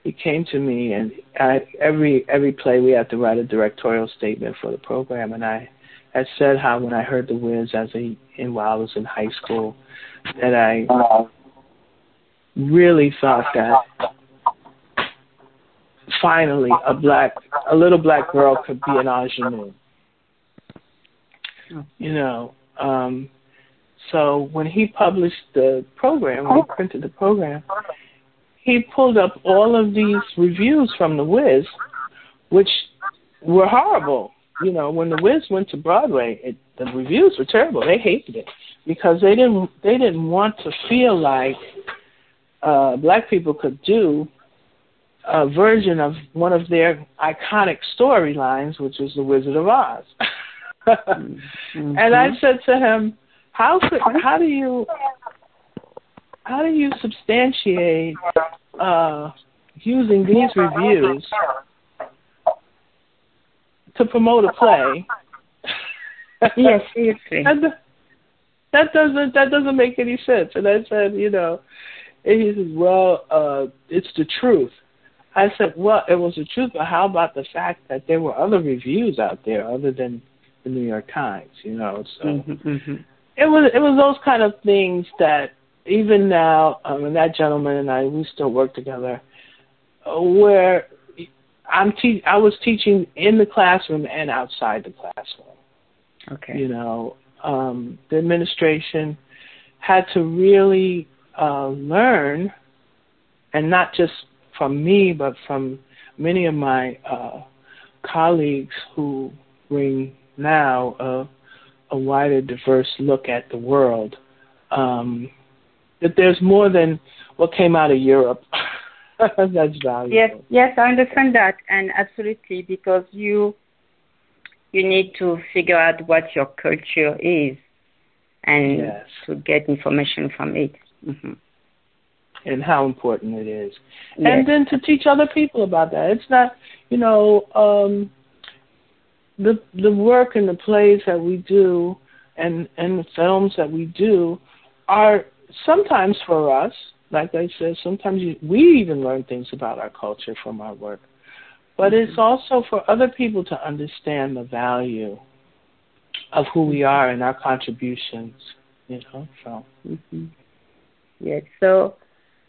S2: he came to me, and I, every every play we had to write a directorial statement for the program, and I had said how when I heard the Wiz as a in while I was in high school, that I really thought that finally a black a little black girl could be an ingenue. You know, um, so when he published the program, when he printed the program, he pulled up all of these reviews from the Wiz, which were horrible. You know, when the Wiz went to Broadway, it, the reviews were terrible. They hated it because they didn't they didn't want to feel like uh, black people could do a version of one of their iconic storylines, which was The Wizard of Oz.
S1: mm-hmm.
S2: And I said to him, "How could how do you how do you substantiate uh, using these reviews to promote a play?"
S1: yes, seriously.
S2: that, that doesn't that doesn't make any sense. And I said, you know, and he says, "Well, uh, it's the truth." I said, "Well, it was the truth, but how about the fact that there were other reviews out there other than the New York Times? You know, so
S1: Mm-hmm, mm-hmm.
S2: it was it was those kind of things that even now, um, and that gentleman and I, we still work together, where I'm te- I was teaching in the classroom and outside the classroom.
S1: Okay.
S2: You know, um, the administration had to really uh, learn, and not just from me, but from many of my uh, colleagues who bring now a, a wider, diverse look at the world. Um, that there's more than what came out of Europe. That's valuable.
S1: Yes, yes, I understand that, and absolutely because you you need to figure out what your culture is, and
S2: Yes.
S1: to get information from it. hmm
S2: and how important it is.
S1: Yes.
S2: And then to teach other people about that. It's not, you know, um the the work and the plays that we do and and the films that we do are sometimes for us like i said sometimes you, we even learn things about our culture from our work but mm-hmm. it's also for other people to understand the value of who we are and our contributions you know so
S1: mm-hmm. yes so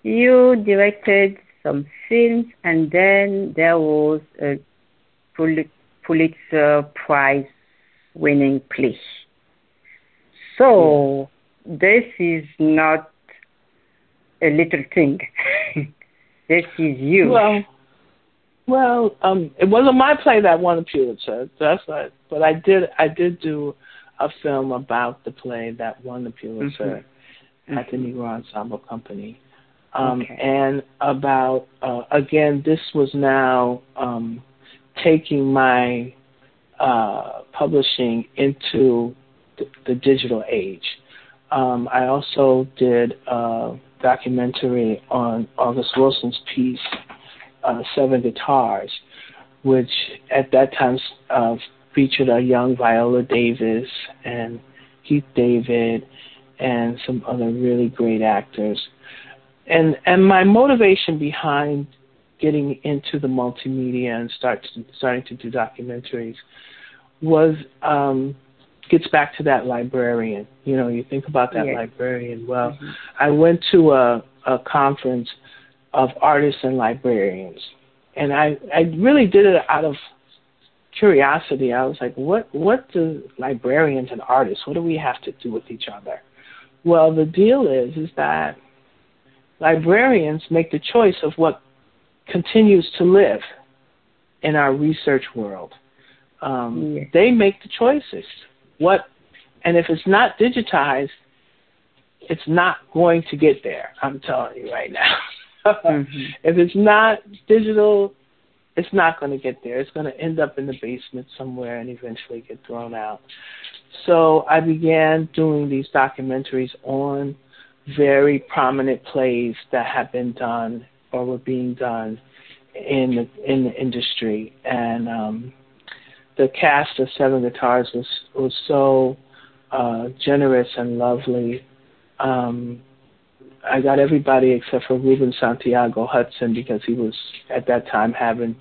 S1: you directed some films and then there was a Pulitzer Prize winning play. So this is not a little thing. this is you.
S2: Well, well, um, it wasn't my play that won the Pulitzer. That's right. But I did, I did do a film about the play that won the Pulitzer mm-hmm. at the Negro Ensemble Company. Um, okay. And about uh, again, this was now um, taking my uh, publishing into the, the digital age. Um, I also did a documentary on August Wilson's piece, uh, Seven Guitars, which at that time uh, featured a young Viola Davis and Keith David and some other really great actors. And and my motivation behind getting into the multimedia and start starting to do documentaries was um, gets back to that librarian. You know, you think about that yes. librarian. Well, mm-hmm. I went to a, a conference of artists and librarians, and I I really did it out of curiosity. I was like, what what do librarians and artists? What do we have to do with each other? Well, the deal is is that librarians make the choice of what continues to live in our research world. Um, yeah. They make the choices. What, and if it's not digitized, it's not going to get there. I'm telling you right now. mm-hmm. If it's not digital, it's not going to get there. It's going to end up in the basement somewhere and eventually get thrown out. So I began doing these documentaries on very prominent plays that have been done or were being done in the in the industry, and um, the cast of Seven Guitars was was so uh, generous and lovely. Um, I got everybody except for Ruben Santiago Hudson because he was at that time having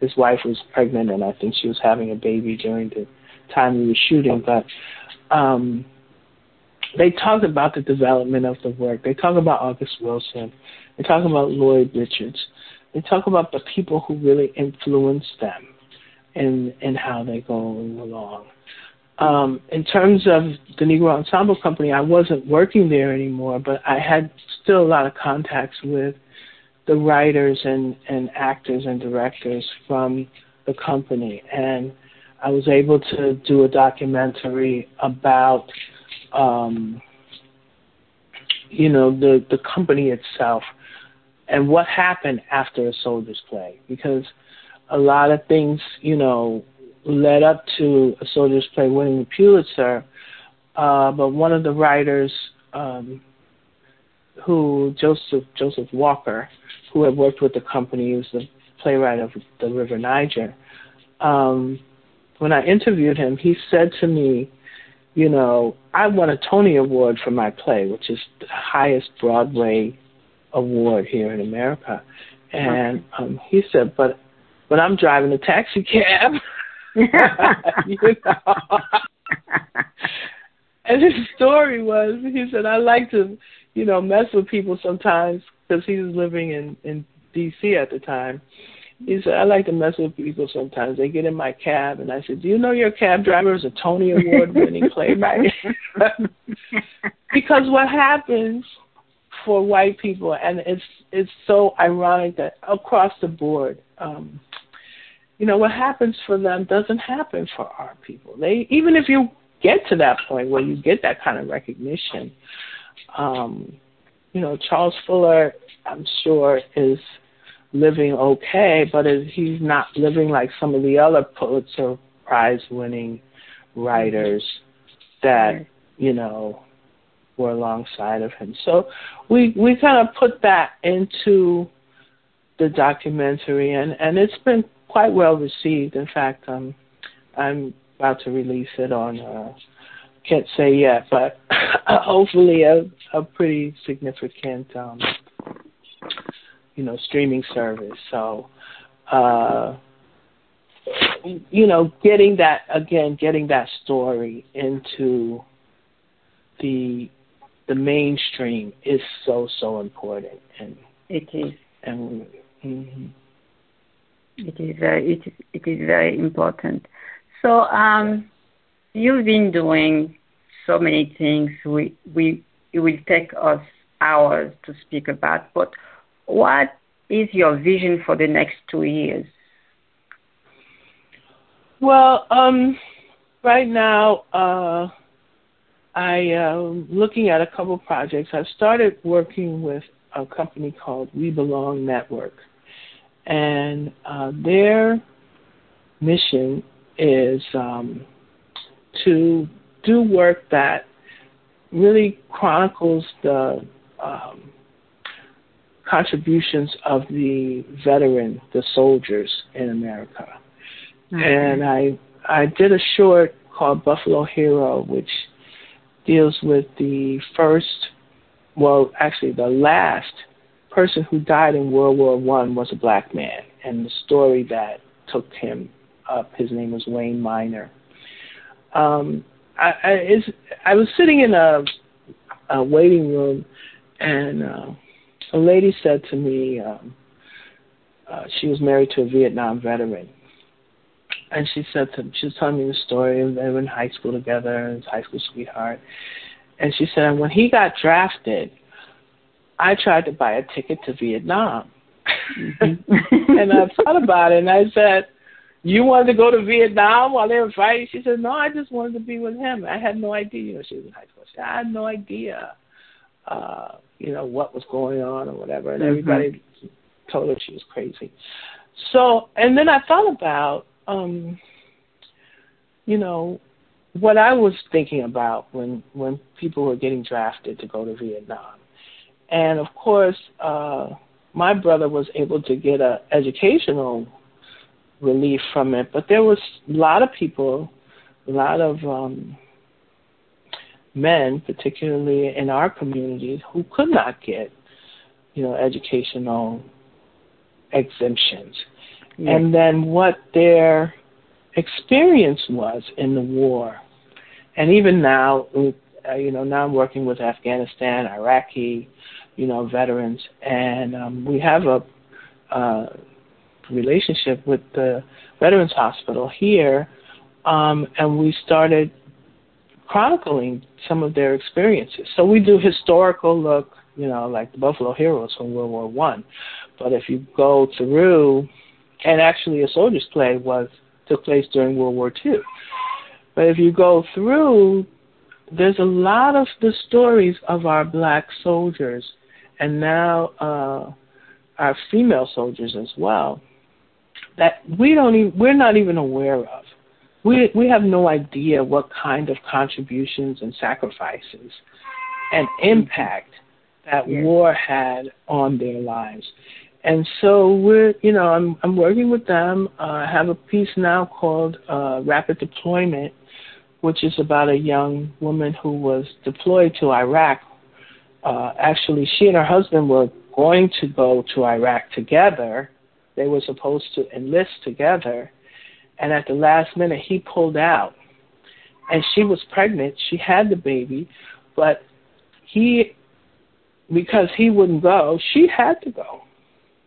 S2: his wife was pregnant and I think she was having a baby during the time we were shooting. But um, they talked about the development of the work. They talk about August Wilson. They talk about Lloyd Richards. They talk about the people who really influenced them and how they go along. Um, in terms of the Negro Ensemble Company, I wasn't working there anymore, but I had still a lot of contacts with the writers and, and actors and directors from the company. And I was able to do a documentary about um, you know the the company itself and what happened after a soldier's play because a lot of things you know led up to a soldier's play winning the Pulitzer. Uh, but one of the writers um, who Joseph Joseph Walker who had worked with the company he was the playwright of the River Niger. Um, when I interviewed him he said to me you know, I won a Tony Award for my play, which is the highest Broadway award here in America. And um, he said, but but I'm driving a taxi cab. you know. and his story was, he said, I like to, you know, mess with people sometimes because he was living in in D.C. at the time. He said, I like to mess with people sometimes. They get in my cab, and I said, Do you know your cab driver is a Tony Award winning playwright? because what happens for white people, and it's it's so ironic that across the board, um, you know, what happens for them doesn't happen for our people. They even if you get to that point where you get that kind of recognition, um, you know, Charles Fuller, I'm sure, is living okay, but he's not living like some of the other Pulitzer Prize winning writers that, you know, were alongside of him. So we we kind of put that into the documentary and, and it's been quite well received. In fact, um I'm about to release it on. Uh, can't say yet, but hopefully a, a pretty significant, um, you know, streaming service. So, uh, you know, getting that again, getting that story into the the mainstream is so so important, and
S1: it is,
S2: and mm-hmm.
S1: It is very it is, it is very important. So, um, you've been doing so many things. We we it will take us hours to speak about, but what is your vision for the next two years?
S2: Well, um, right now, uh, I am looking at a couple projects. I've started working with a company called We Belong Network, and uh, their mission is um, to do work that really chronicles the um, contributions of the veteran, the soldiers in America. Mm-hmm. And I I did a short called Buffalo Hero, which deals with the first, well, actually the last person who died in World War One was a black man, and the story that took him up. His name was Wayne Miner. Um, I, I, I was sitting in a, a waiting room, and uh, a lady said to me, um, uh, she was married to a Vietnam veteran, and she said to she was telling me the story of were in high school together, his high school sweetheart, and she said when he got drafted, I tried to buy a ticket to Vietnam, mm-hmm. and I thought about it, and I said, you wanted to go to Vietnam while they were fighting? She said, no, I just wanted to be with him. I had no idea. You know, she was in high school. She said, I had no idea, uh, you know, what was going on or whatever. And mm-hmm. everybody told her she was crazy. So, and then I thought about um, you know, what I was thinking about when when people were getting drafted to go to Vietnam, and of course, uh, my brother was able to get a educational relief from it, but there was a lot of people, a lot of um, men, particularly in our community, who could not get, you know, educational exemptions. And then what their experience was in the war. And even now, uh, you know, now I'm working with Afghanistan, Iraqi, you know, veterans, and um, we have a uh, relationship with the Veterans Hospital here, um, and we started chronicling some of their experiences. So we do historical look, you know, like the Buffalo Heroes from World War One. But if you go through and actually a soldier's play was took place during World War II. But if you go through, there's a lot of the stories of our black soldiers, and now uh, our female soldiers as well, that we don't even we're not even aware of. We we have no idea what kind of contributions and sacrifices and impact that war had on their lives and so we're, you know, I'm I'm working with them. Uh, I have a piece now called uh, Rapid Deployment, which is about a young woman who was deployed to Iraq. Uh, actually, she and her husband were going to go to Iraq together. They were supposed to enlist together, and at the last minute, he pulled out, and she was pregnant. She had the baby, but he, because he wouldn't go, she had to go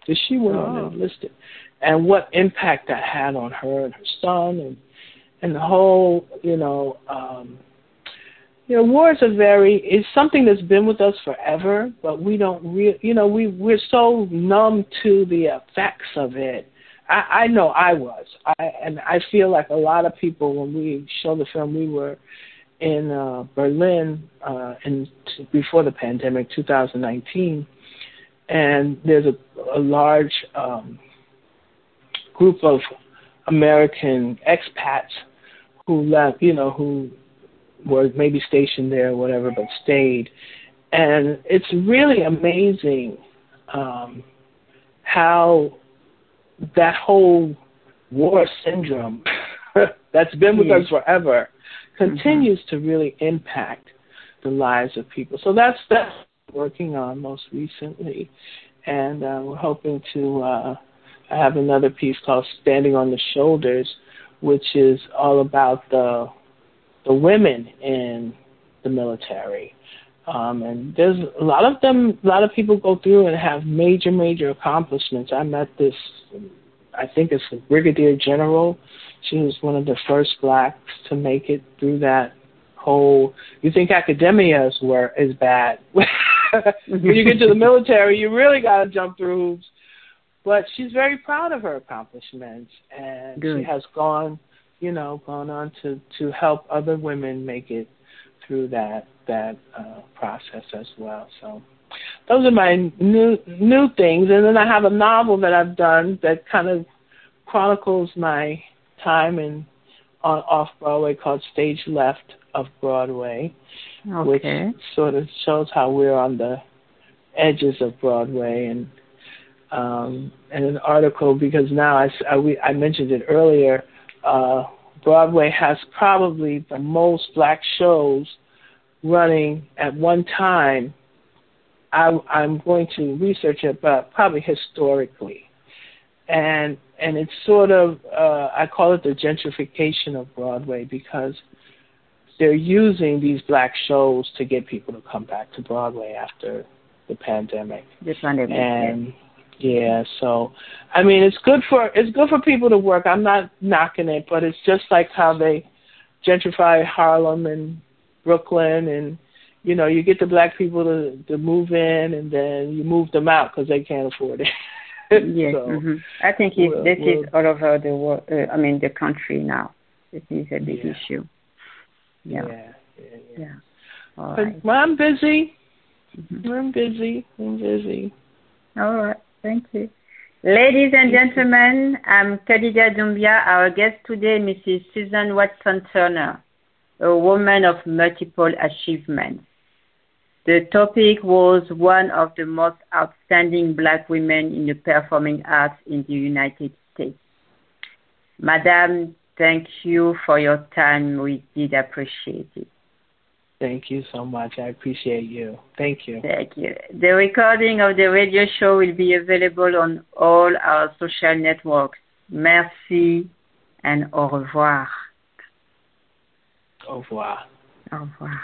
S2: that she went oh. on and enlisted, and what impact that had on her and her son, and and the whole, you know, um, you know, wars are very it's something that's been with us forever, but we don't real, you know, we we're so numb to the effects of it. I, I know I was, I and I feel like a lot of people when we show the film, we were in uh, Berlin uh, in before the pandemic, 2019 and there's a, a large um, group of American expats who left, you know, who were maybe stationed there or whatever, but stayed. And it's really amazing um, how that whole war syndrome that's been with us forever continues mm-hmm. to really impact the lives of people. So that's that's working on most recently, and uh, we're hoping to uh, have another piece called "Standing on the Shoulders," which is all about the the women in the military. Um, and there's a lot of them, a lot of people go through and have major, major accomplishments. I met this, I think it's a brigadier general. She was one of the first blacks to make it through that whole. You think academia is where is bad. when you get to the military, you really got to jump through hoops. But she's very proud of her accomplishments, and Good. she has gone, you know, gone on to to help other women make it through that that uh, process as well. So those are my new new things, and then I have a novel that I've done that kind of chronicles my time in on off Broadway called Stage Left of Broadway,
S1: okay.
S2: which sort of shows how we're on the edges of Broadway and um, and an article because now I, I, we, I mentioned it earlier. Uh, Broadway has probably the most black shows running at one time. I, I'm going to research it, but probably historically, and and it's sort of uh, I call it the gentrification of Broadway because they're using these black shows to get people to come back to Broadway after the pandemic.
S1: The pandemic.
S2: And yeah, so I mean it's good for it's good for people to work. I'm not knocking it, but it's just like how they gentrify Harlem and Brooklyn and you know, you get the black people to to move in and then you move them out because they can't afford it.
S1: yes, so mm-hmm. I think it, we'll, this we'll, is all over the world. Uh, I mean, the country now. This is a big
S2: yeah.
S1: issue.
S2: Yeah, yeah, yeah.
S1: yeah.
S2: But, right. Well, I'm busy. Mm-hmm. I'm busy. I'm busy.
S1: All right. Thank you. Ladies and gentlemen, I'm Kadidia Doumbia. Our guest today, Mrs. Susan Watson Turner, a woman of multiple achievements. The topic was one of the most outstanding black women in the performing arts in the United States. Madam, thank you for your time. We did appreciate it.
S2: Thank you so much. I appreciate you. Thank you.
S1: Thank you. The recording of the radio show will be available on all our social networks. Merci and au revoir.
S2: Au revoir.
S1: Au revoir.